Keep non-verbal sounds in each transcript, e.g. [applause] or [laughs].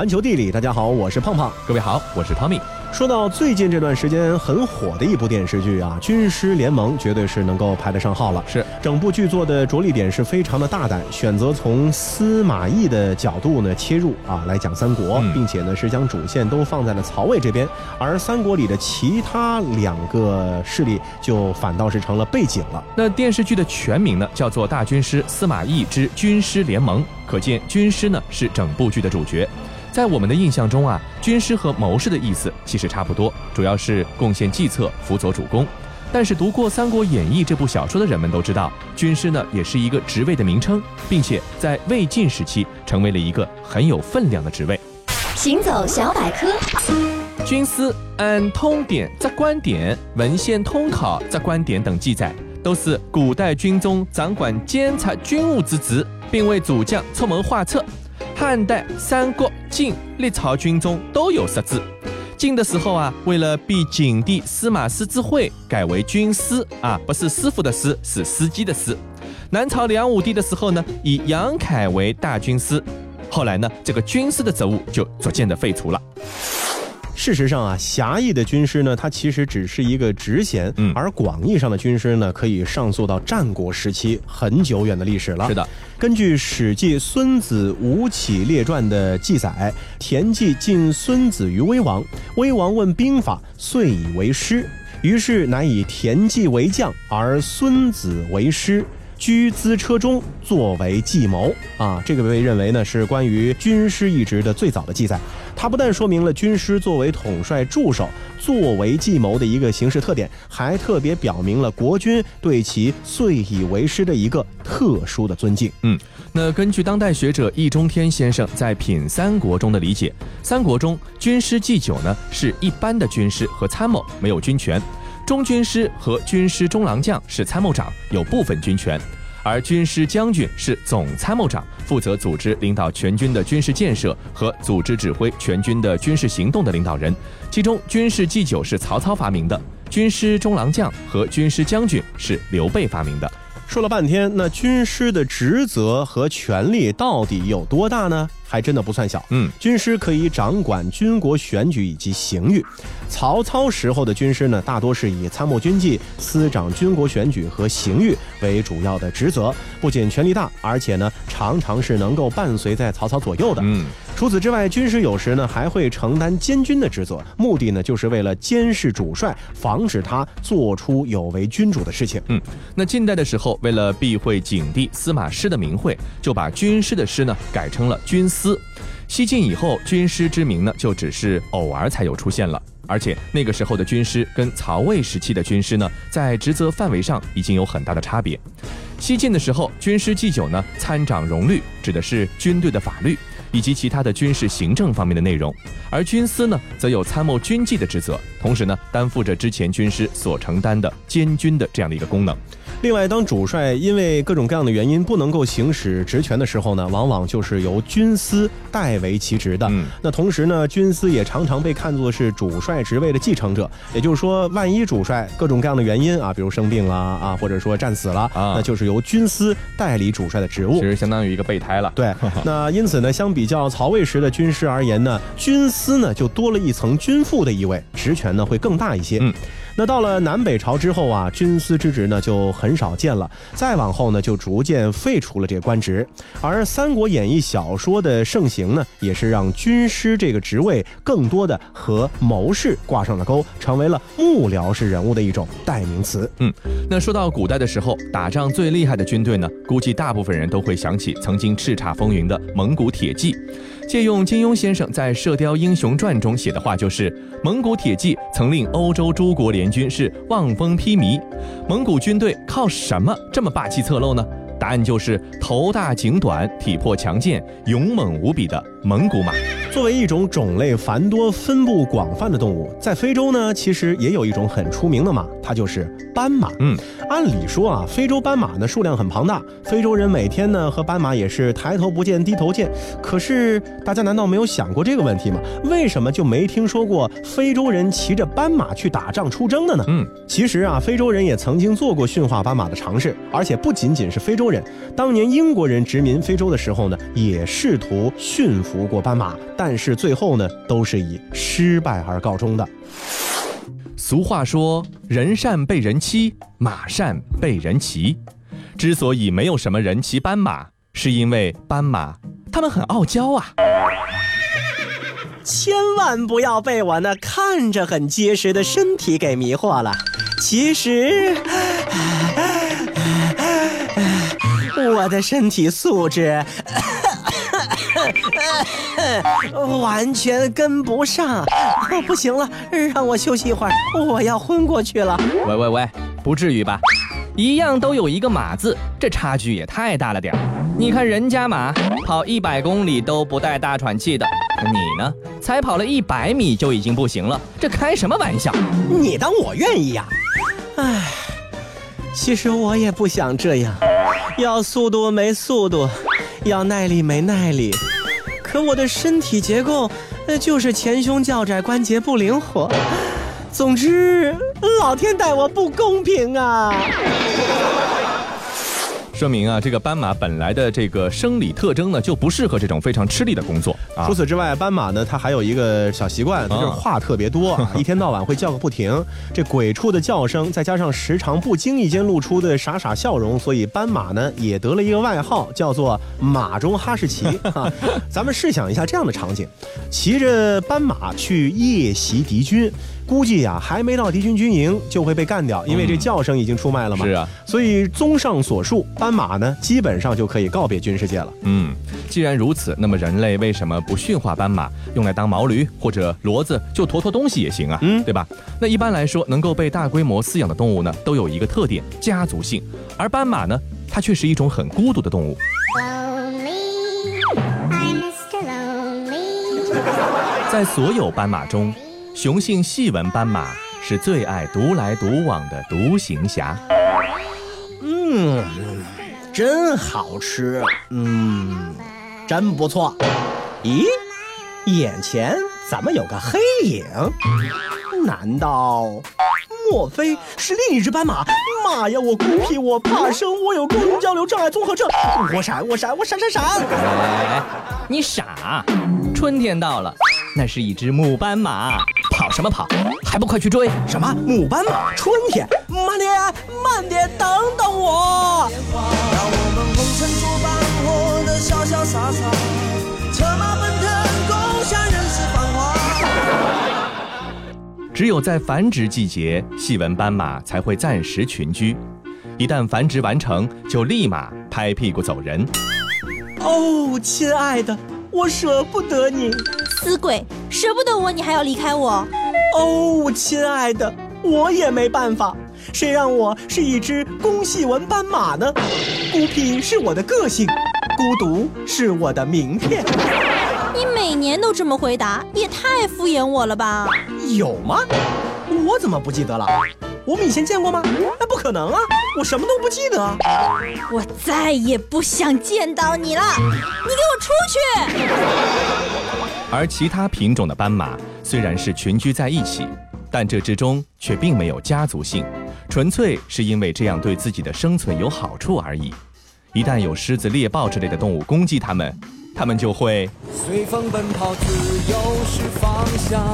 环球地理，大家好，我是胖胖。各位好，我是 Tommy。说到最近这段时间很火的一部电视剧啊，《军师联盟》绝对是能够排得上号了。是，整部剧作的着力点是非常的大胆，选择从司马懿的角度呢切入啊来讲三国，并且呢是将主线都放在了曹魏这边，而三国里的其他两个势力就反倒是成了背景了。那电视剧的全名呢叫做《大军师司马懿之军师联盟》，可见军师呢是整部剧的主角。在我们的印象中啊，军师和谋士的意思其实差不多，主要是贡献计策、辅佐主公。但是读过《三国演义》这部小说的人们都知道，军师呢也是一个职位的名称，并且在魏晋时期成为了一个很有分量的职位。行走小百科，军师按通典、则观典、文献通考、则观典等记载，都是古代军中掌管监察军务之职，并为主将出谋划策。汉代、三国、晋、历朝军中都有设置。晋的时候啊，为了避景帝司马师之讳，改为军师啊，不是师傅的师，是司机的师。南朝梁武帝的时候呢，以杨凯为大军师。后来呢，这个军师的职务就逐渐的废除了。事实上啊，狭义的军师呢，他其实只是一个职衔，嗯，而广义上的军师呢，可以上溯到战国时期很久远的历史了。是的，根据《史记·孙子吴起列传》的记载，田忌进孙子于威王，威王问兵法，遂以为师，于是乃以田忌为将，而孙子为师。居资车中作为计谋啊，这个被认为呢是关于军师一职的最早的记载。它不但说明了军师作为统帅助手、作为计谋的一个形式特点，还特别表明了国君对其遂以为师的一个特殊的尊敬。嗯，那根据当代学者易中天先生在《品三国》中的理解，三国中军师祭酒呢是一般的军师和参谋，没有军权。中军师和军师中郎将是参谋长，有部分军权；而军师将军是总参谋长，负责组织领导全军的军事建设和组织指挥全军的军事行动的领导人。其中，军事祭酒是曹操发明的，军师中郎将和军师将军是刘备发明的。说了半天，那军师的职责和权力到底有多大呢？还真的不算小。嗯，军师可以掌管军国选举以及刑狱。曹操时候的军师呢，大多是以参谋军纪、司掌军国选举和刑狱为主要的职责，不仅权力大，而且呢，常常是能够伴随在曹操左右的。嗯。除此之外，军师有时呢还会承担监军的职责，目的呢就是为了监视主帅，防止他做出有违君主的事情。嗯，那近代的时候，为了避讳景帝司马师的名讳，就把军师的师呢改成了军司。西晋以后，军师之名呢就只是偶尔才有出现了，而且那个时候的军师跟曹魏时期的军师呢，在职责范围上已经有很大的差别。西晋的时候，军师祭酒呢参掌戎律，指的是军队的法律。以及其他的军事行政方面的内容，而军司呢，则有参谋军纪的职责，同时呢，担负着之前军师所承担的监军的这样的一个功能。另外，当主帅因为各种各样的原因不能够行使职权的时候呢，往往就是由军司代为其职的。嗯，那同时呢，军司也常常被看作是主帅职位的继承者。也就是说，万一主帅各种各样的原因啊，比如生病了啊，或者说战死了啊，那就是由军司代理主帅的职务。其实相当于一个备胎了。对，[laughs] 那因此呢，相比比较曹魏时的军师而言呢，军司呢就多了一层军副的意味，职权呢会更大一些。嗯。那到了南北朝之后啊，军司之职呢就很少见了。再往后呢，就逐渐废除了这个官职。而《三国演义》小说的盛行呢，也是让军师这个职位更多的和谋士挂上了钩，成为了幕僚式人物的一种代名词。嗯，那说到古代的时候，打仗最厉害的军队呢，估计大部分人都会想起曾经叱咤风云的蒙古铁骑。借用金庸先生在《射雕英雄传》中写的话，就是蒙古铁骑曾令欧洲诸国联军是望风披靡。蒙古军队靠什么这么霸气侧漏呢？答案就是头大颈短、体魄强健、勇猛无比的蒙古马。作为一种种类繁多、分布广泛的动物，在非洲呢，其实也有一种很出名的马，它就是斑马。嗯，按理说啊，非洲斑马呢数量很庞大，非洲人每天呢和斑马也是抬头不见低头见。可是大家难道没有想过这个问题吗？为什么就没听说过非洲人骑着斑马去打仗出征的呢？嗯，其实啊，非洲人也曾经做过驯化斑马的尝试，而且不仅仅是非洲人，当年英国人殖民非洲的时候呢，也试图驯服过斑马。但是最后呢，都是以失败而告终的。俗话说：“人善被人欺，马善被人骑。”之所以没有什么人骑斑马，是因为斑马它们很傲娇啊。千万不要被我那看着很结实的身体给迷惑了，其实我的身体素质 [laughs] 完全跟不上。不行了，让我休息一会儿，我要昏过去了。喂喂喂，不至于吧？一样都有一个马字，这差距也太大了点儿你看人家马跑一百公里都不带大喘气的，你呢，才跑了一百米就已经不行了，这开什么玩笑？你当我愿意呀？唉，其实我也不想这样，要速度没速度，要耐力没耐力，可我的身体结构，那，就是前胸较窄，关节不灵活。[sighs] 总之，老天待我不公平啊！说明啊，这个斑马本来的这个生理特征呢，就不适合这种非常吃力的工作。除此之外，斑马呢，它还有一个小习惯，它就是话特别多，[laughs] 一天到晚会叫个不停。这鬼畜的叫声，再加上时常不经意间露出的傻傻笑容，所以斑马呢也得了一个外号，叫做“马中哈士奇”。[laughs] 咱们试想一下这样的场景：骑着斑马去夜袭敌军。估计呀，还没到敌军军营就会被干掉，因为这叫声已经出卖了嘛。是啊，所以综上所述，斑马呢基本上就可以告别军事界了。嗯，既然如此，那么人类为什么不驯化斑马，用来当毛驴或者骡子，就驮驮东西也行啊？嗯，对吧？那一般来说，能够被大规模饲养的动物呢，都有一个特点，家族性。而斑马呢，它却是一种很孤独的动物。在所有斑马中。雄性细纹斑马是最爱独来独往的独行侠。嗯，真好吃。嗯，真不错。咦，眼前怎么有个黑影？难道，莫非是另一只斑马？妈呀，我孤僻，我怕生，我有沟通交流障碍综合症。我闪，我闪，我闪闪闪！哎，你傻！春天到了，那是一只母斑马。跑什么跑？还不快去追！什么母斑马？春天？慢点，慢点，等等我！让我们红尘作伴，活得潇潇洒洒，策马奔腾，共享人世繁华。只有在繁殖季节，细纹斑马才会暂时群居。一旦繁殖完成，就立马拍屁股走人。哦，亲爱的，我舍不得你。死鬼，舍不得我，你还要离开我？哦，亲爱的，我也没办法。谁让我是一只公细纹斑马呢？孤僻是我的个性，孤独是我的名片。你每年都这么回答，也太敷衍我了吧？有吗？我怎么不记得了？我们以前见过吗？那不可能啊！我什么都不记得。我再也不想见到你了，你给我出去！而其他品种的斑马虽然是群居在一起，但这之中却并没有家族性，纯粹是因为这样对自己的生存有好处而已。一旦有狮子、猎豹之类的动物攻击它们，它们就会随风奔跑，自由是方向，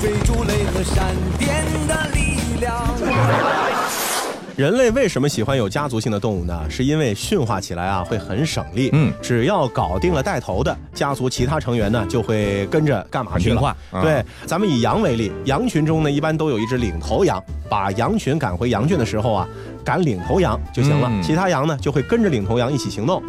追逐雷和闪电的力量。人类为什么喜欢有家族性的动物呢？是因为驯化起来啊会很省力。嗯，只要搞定了带头的家族，其他成员呢就会跟着干嘛去了。对，咱们以羊为例，羊群中呢一般都有一只领头羊，把羊群赶回羊圈的时候啊，赶领头羊就行了，其他羊呢就会跟着领头羊一起行动。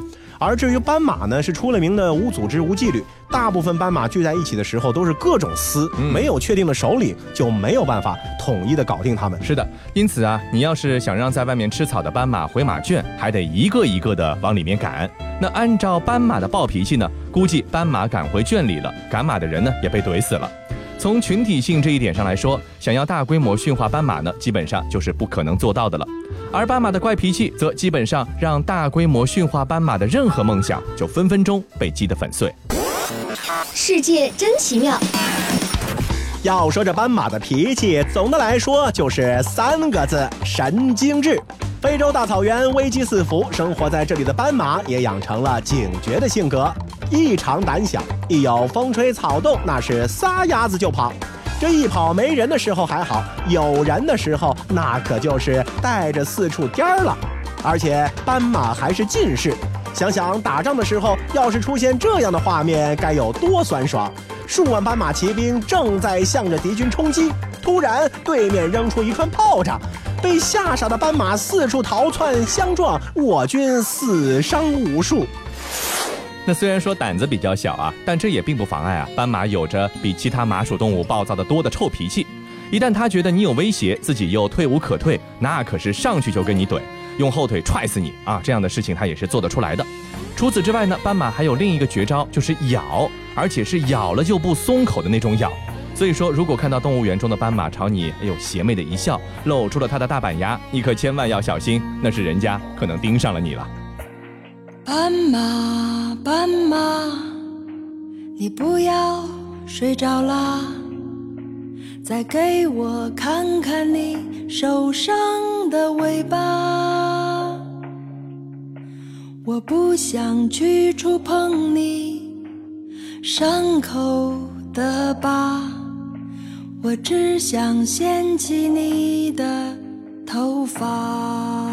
而至于斑马呢，是出了名的无组织、无纪律。大部分斑马聚在一起的时候，都是各种撕，没有确定的首领，就没有办法统一的搞定他们。是的，因此啊，你要是想让在外面吃草的斑马回马圈，还得一个一个的往里面赶。那按照斑马的暴脾气呢，估计斑马赶回圈里了，赶马的人呢也被怼死了。从群体性这一点上来说，想要大规模驯化斑马呢，基本上就是不可能做到的了。而斑马的怪脾气，则基本上让大规模驯化斑马的任何梦想，就分分钟被击得粉碎。世界真奇妙。要说这斑马的脾气，总的来说就是三个字：神经质。非洲大草原危机四伏，生活在这里的斑马也养成了警觉的性格。异常胆小，一有风吹草动，那是撒丫子就跑。这一跑没人的时候还好，有人的时候那可就是带着四处颠儿了。而且斑马还是近视，想想打仗的时候要是出现这样的画面，该有多酸爽！数万斑马骑兵正在向着敌军冲击，突然对面扔出一串炮仗，被吓傻的斑马四处逃窜相撞，我军死伤无数。那虽然说胆子比较小啊，但这也并不妨碍啊。斑马有着比其他麻属动物暴躁的多的臭脾气，一旦它觉得你有威胁，自己又退无可退，那可是上去就跟你怼，用后腿踹死你啊！这样的事情它也是做得出来的。除此之外呢，斑马还有另一个绝招，就是咬，而且是咬了就不松口的那种咬。所以说，如果看到动物园中的斑马朝你哎呦邪魅的一笑，露出了它的大板牙，你可千万要小心，那是人家可能盯上了你了。斑马，斑马，你不要睡着啦，再给我看看你受伤的尾巴。我不想去触碰你伤口的疤，我只想掀起你的头发。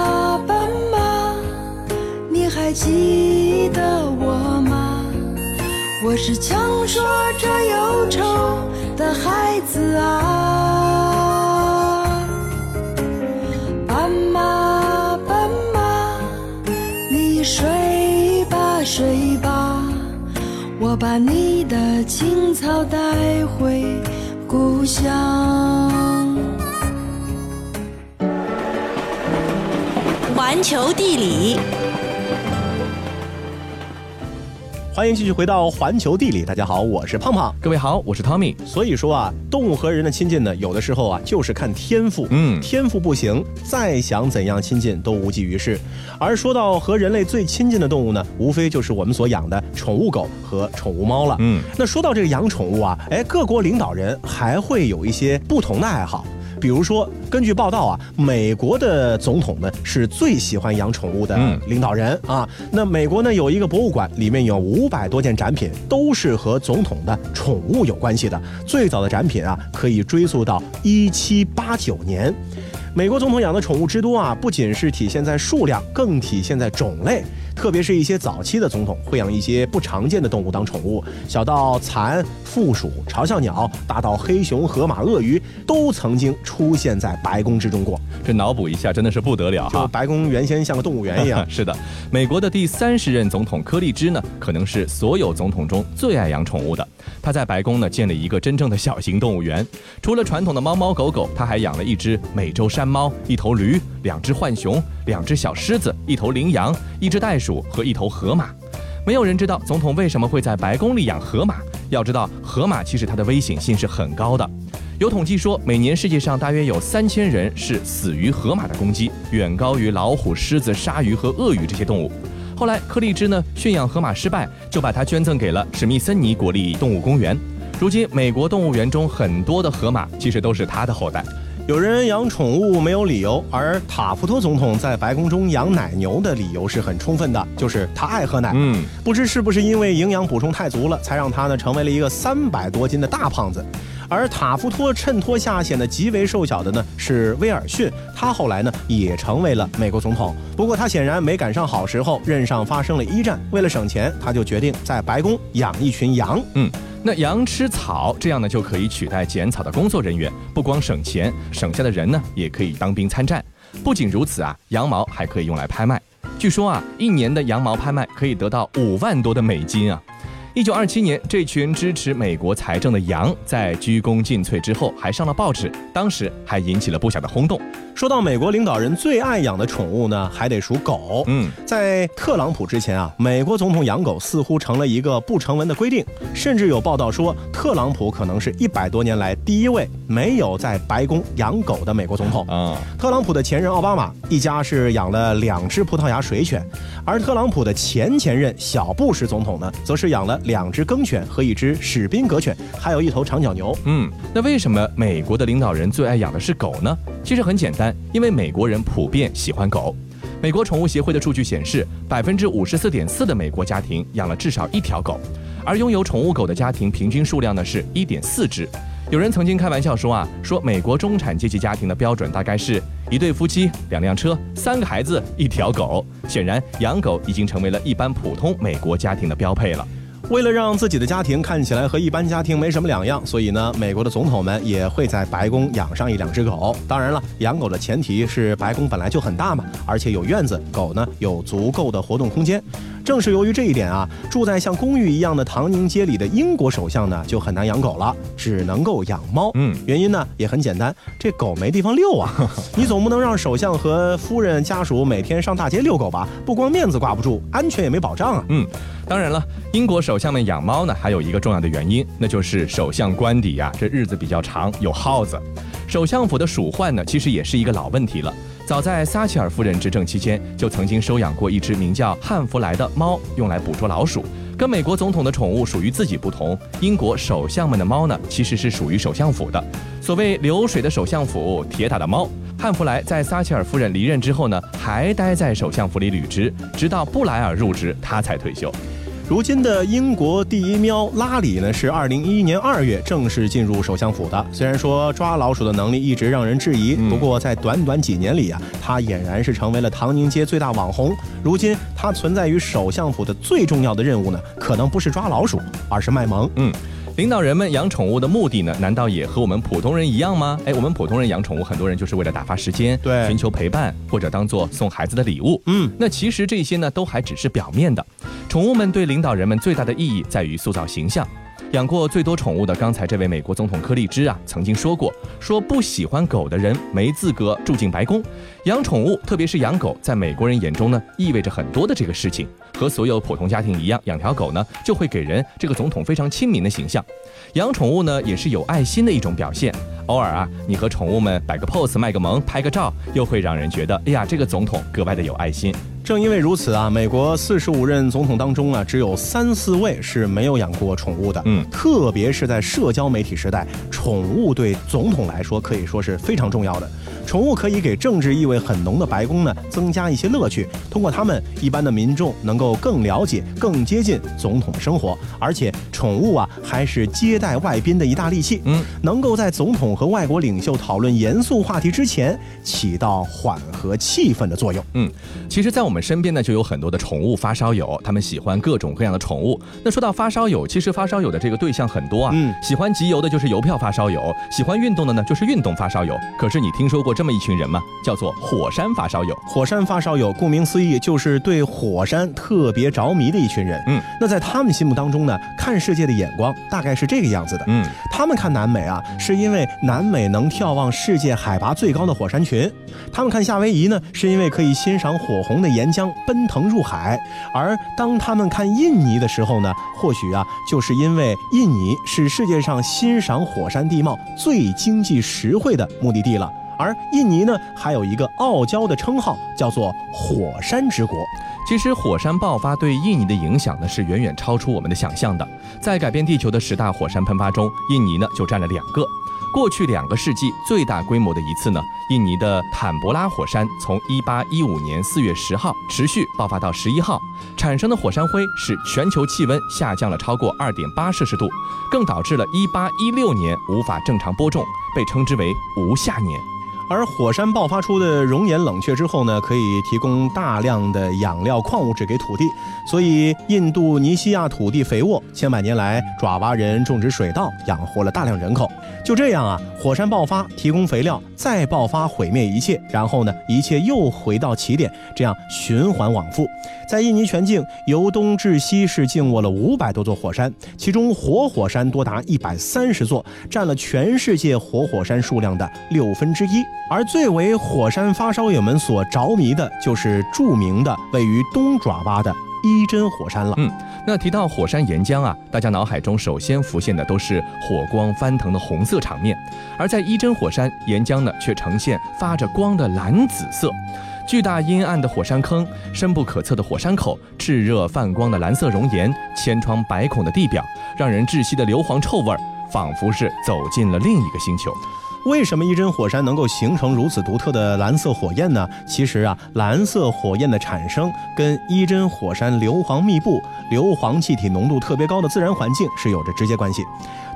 还记得我吗？我是强说着忧愁的孩子啊。斑马，斑马，你睡吧睡吧，我把你的青草带回故乡。环球地理。欢迎继续回到环球地理，大家好，我是胖胖，各位好，我是汤米。所以说啊，动物和人的亲近呢，有的时候啊，就是看天赋，嗯，天赋不行，再想怎样亲近都无济于事。而说到和人类最亲近的动物呢，无非就是我们所养的宠物狗和宠物猫了，嗯。那说到这个养宠物啊，哎，各国领导人还会有一些不同的爱好。比如说，根据报道啊，美国的总统呢是最喜欢养宠物的领导人啊。那美国呢有一个博物馆，里面有五百多件展品，都是和总统的宠物有关系的。最早的展品啊，可以追溯到一七八九年。美国总统养的宠物之多啊，不仅是体现在数量，更体现在种类。特别是一些早期的总统会养一些不常见的动物当宠物，小到蚕、负鼠、嘲笑鸟，大到黑熊、河马、鳄鱼，都曾经出现在白宫之中过。这脑补一下，真的是不得了哈！白宫原先像个动物园一样。是的，美国的第三十任总统柯立芝呢，可能是所有总统中最爱养宠物的。他在白宫呢建了一个真正的小型动物园，除了传统的猫猫狗狗，他还养了一只美洲山猫、一头驴、两只浣熊、两只小狮子、一头羚羊、一只袋鼠和一头河马。没有人知道总统为什么会在白宫里养河马。要知道，河马其实它的危险性是很高的。有统计说，每年世界上大约有三千人是死于河马的攻击，远高于老虎、狮子、鲨鱼和鳄鱼这些动物。后来，柯立芝呢驯养河马失败，就把它捐赠给了史密森尼国立动物公园。如今，美国动物园中很多的河马其实都是他的后代。有人养宠物没有理由，而塔夫托总统在白宫中养奶牛的理由是很充分的，就是他爱喝奶。嗯，不知是不是因为营养补充太足了，才让他呢成为了一个三百多斤的大胖子。而塔夫托衬托下显得极为瘦小的呢是威尔逊，他后来呢也成为了美国总统。不过他显然没赶上好时候，任上发生了一战，为了省钱，他就决定在白宫养一群羊。嗯，那羊吃草，这样呢就可以取代剪草的工作人员，不光省钱，省下的人呢也可以当兵参战。不仅如此啊，羊毛还可以用来拍卖。据说啊，一年的羊毛拍卖可以得到五万多的美金啊。一九二七年，这群支持美国财政的羊在鞠躬尽瘁之后，还上了报纸，当时还引起了不小的轰动。说到美国领导人最爱养的宠物呢，还得数狗。嗯，在特朗普之前啊，美国总统养狗似乎成了一个不成文的规定，甚至有报道说，特朗普可能是一百多年来第一位没有在白宫养狗的美国总统。啊，特朗普的前任奥巴马一家是养了两只葡萄牙水犬，而特朗普的前前任小布什总统呢，则是养了两只梗犬和一只史宾格犬，还有一头长角牛。嗯，那为什么美国的领导人最爱养的是狗呢？其实很简单，因为美国人普遍喜欢狗。美国宠物协会的数据显示，百分之五十四点四的美国家庭养了至少一条狗，而拥有宠物狗的家庭平均数量呢是一点四只。有人曾经开玩笑说啊，说美国中产阶级家庭的标准大概是一对夫妻、两辆车、三个孩子、一条狗。显然，养狗已经成为了一般普通美国家庭的标配了。为了让自己的家庭看起来和一般家庭没什么两样，所以呢，美国的总统们也会在白宫养上一两只狗。当然了，养狗的前提是白宫本来就很大嘛，而且有院子，狗呢有足够的活动空间。正是由于这一点啊，住在像公寓一样的唐宁街里的英国首相呢就很难养狗了，只能够养猫。嗯，原因呢也很简单，这狗没地方遛啊。[laughs] 你总不能让首相和夫人家属每天上大街遛狗吧？不光面子挂不住，安全也没保障啊。嗯，当然了，英国首相们养猫呢，还有一个重要的原因，那就是首相官邸呀，这日子比较长，有耗子。首相府的鼠患呢，其实也是一个老问题了。早在撒切尔夫人执政期间，就曾经收养过一只名叫汉弗莱的猫，用来捕捉老鼠。跟美国总统的宠物属于自己不同，英国首相们的猫呢，其实是属于首相府的。所谓流水的首相府，铁打的猫。汉弗莱在撒切尔夫人离任之后呢，还待在首相府里履职，直到布莱尔入职，他才退休。如今的英国第一喵拉里呢，是二零一一年二月正式进入首相府的。虽然说抓老鼠的能力一直让人质疑，不过在短短几年里啊，他俨然是成为了唐宁街最大网红。如今他存在于首相府的最重要的任务呢，可能不是抓老鼠，而是卖萌。嗯。领导人们养宠物的目的呢？难道也和我们普通人一样吗？哎，我们普通人养宠物，很多人就是为了打发时间，对，寻求陪伴，或者当做送孩子的礼物。嗯，那其实这些呢，都还只是表面的。宠物们对领导人们最大的意义在于塑造形象。养过最多宠物的刚才这位美国总统柯立芝啊，曾经说过，说不喜欢狗的人没资格住进白宫。养宠物，特别是养狗，在美国人眼中呢，意味着很多的这个事情。和所有普通家庭一样，养条狗呢，就会给人这个总统非常亲民的形象。养宠物呢，也是有爱心的一种表现。偶尔啊，你和宠物们摆个 pose、卖个萌、拍个照，又会让人觉得，哎呀，这个总统格外的有爱心。正因为如此啊，美国四十五任总统当中啊，只有三四位是没有养过宠物的。嗯，特别是在社交媒体时代，宠物对总统来说可以说是非常重要的。宠物可以给政治意味很浓的白宫呢增加一些乐趣。通过它们，一般的民众能够更了解、更接近总统的生活。而且，宠物啊，还是接待外宾的一大利器。嗯，能够在总统和外国领袖讨论严肃话题之前，起到缓和气氛的作用。嗯，其实，在我们身边呢，就有很多的宠物发烧友，他们喜欢各种各样的宠物。那说到发烧友，其实发烧友的这个对象很多啊。嗯，喜欢集邮的就是邮票发烧友，喜欢运动的呢就是运动发烧友。可是你听说过这么一群人吗？叫做火山发烧友。火山发烧友，顾名思义，就是对火山特别着迷的一群人。嗯，那在他们心目当中呢，看世界的眼光大概是这个样子的。嗯，他们看南美啊，是因为南美能眺望世界海拔最高的火山群；他们看夏威夷呢，是因为可以欣赏火红的岩浆奔腾入海；而当他们看印尼的时候呢，或许啊，就是因为印尼是世界上欣赏火山地貌最经济实惠的目的地了。而印尼呢，还有一个傲娇的称号，叫做“火山之国”。其实，火山爆发对印尼的影响呢，是远远超出我们的想象的。在改变地球的十大火山喷发中，印尼呢就占了两个。过去两个世纪最大规模的一次呢，印尼的坦博拉火山从1815年4月10号持续爆发到11号，产生的火山灰使全球气温下降了超过2.8摄氏度，更导致了1816年无法正常播种，被称之为无夏年。而火山爆发出的熔岩冷却之后呢，可以提供大量的养料、矿物质给土地，所以印度尼西亚土地肥沃，千百年来爪哇人种植水稻，养活了大量人口。就这样啊，火山爆发提供肥料，再爆发毁灭一切，然后呢，一切又回到起点，这样循环往复。在印尼全境，由东至西是静卧了五百多座火山，其中活火山多达一百三十座，占了全世界活火山数量的六分之一。而最为火山发烧友们所着迷的，就是著名的位于东爪哇的伊真火山了。嗯，那提到火山岩浆啊，大家脑海中首先浮现的都是火光翻腾的红色场面，而在伊真火山岩浆呢，却呈现发着光的蓝紫色。巨大阴暗的火山坑，深不可测的火山口，炽热泛光的蓝色熔岩，千疮百孔的地表，让人窒息的硫磺臭味儿，仿佛是走进了另一个星球。为什么一针火山能够形成如此独特的蓝色火焰呢？其实啊，蓝色火焰的产生跟一针火山硫磺密布、硫磺气体浓度特别高的自然环境是有着直接关系。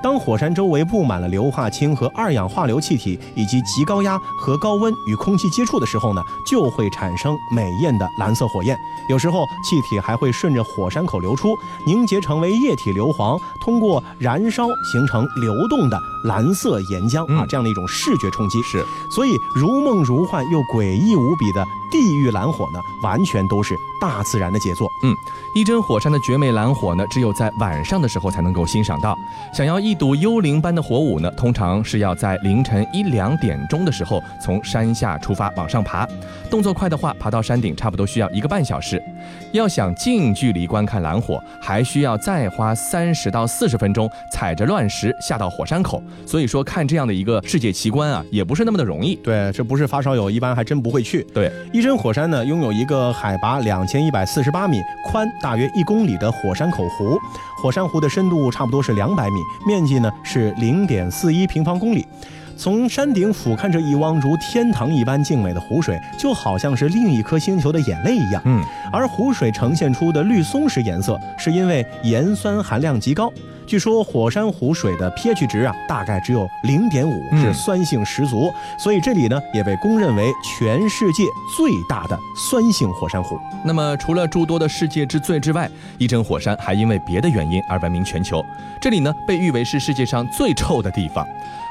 当火山周围布满了硫化氢和二氧化硫气体，以及极高压和高温与空气接触的时候呢，就会产生美艳的蓝色火焰。有时候气体还会顺着火山口流出，凝结成为液体硫磺，通过燃烧形成流动的蓝色岩浆啊，这样的一种视觉冲击是。所以如梦如幻又诡异无比的地狱蓝火呢，完全都是大自然的杰作。嗯，一真火山的绝美蓝火呢，只有在晚上的时候才能够欣赏到。想要一睹幽灵般的火舞呢，通常是要在凌晨一两点钟的时候从山下出发往上爬。动作快的话，爬到山顶差不多需要一个半小时。要想近距离观看蓝火，还需要再花三十到四十分钟，踩着乱石下到火山口。所以说，看这样的一个世界奇观啊，也不是那么的容易。对，这不是发烧友一般还真不会去。对，一真火山呢，拥有一个海拔两千一百四十八米、宽大约一公里的火山口湖，火山湖的深度差不多是两百米，面积呢是零点四一平方公里。从山顶俯瞰着一汪如天堂一般静美的湖水，就好像是另一颗星球的眼泪一样。嗯，而湖水呈现出的绿松石颜色，是因为盐酸含量极高。据说火山湖水的 pH 值啊，大概只有零点五，是酸性十足，所以这里呢也被公认为全世界最大的酸性火山湖。那么除了诸多的世界之最之外，伊真火山还因为别的原因而闻名全球。这里呢被誉为是世界上最臭的地方。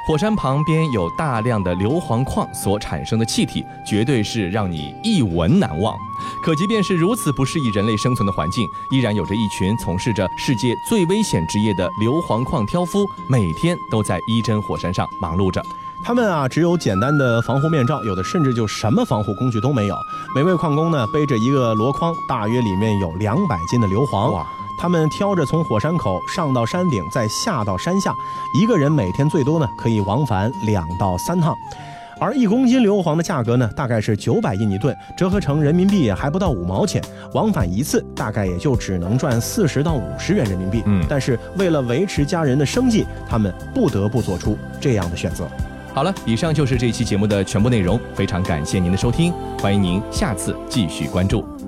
火山旁边有大量的硫磺矿所产生的气体，绝对是让你一闻难忘。可即便是如此不适宜人类生存的环境，依然有着一群从事着世界最危险职业的硫磺矿挑夫，每天都在伊真火山上忙碌着。他们啊，只有简单的防护面罩，有的甚至就什么防护工具都没有。每位矿工呢，背着一个箩筐，大约里面有两百斤的硫磺。哇！他们挑着从火山口上到山顶，再下到山下，一个人每天最多呢可以往返两到三趟，而一公斤硫磺的价格呢大概是九百印尼盾，折合成人民币还不到五毛钱，往返一次大概也就只能赚四十到五十元人民币。嗯，但是为了维持家人的生计，他们不得不做出这样的选择。好了，以上就是这期节目的全部内容，非常感谢您的收听，欢迎您下次继续关注。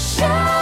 笑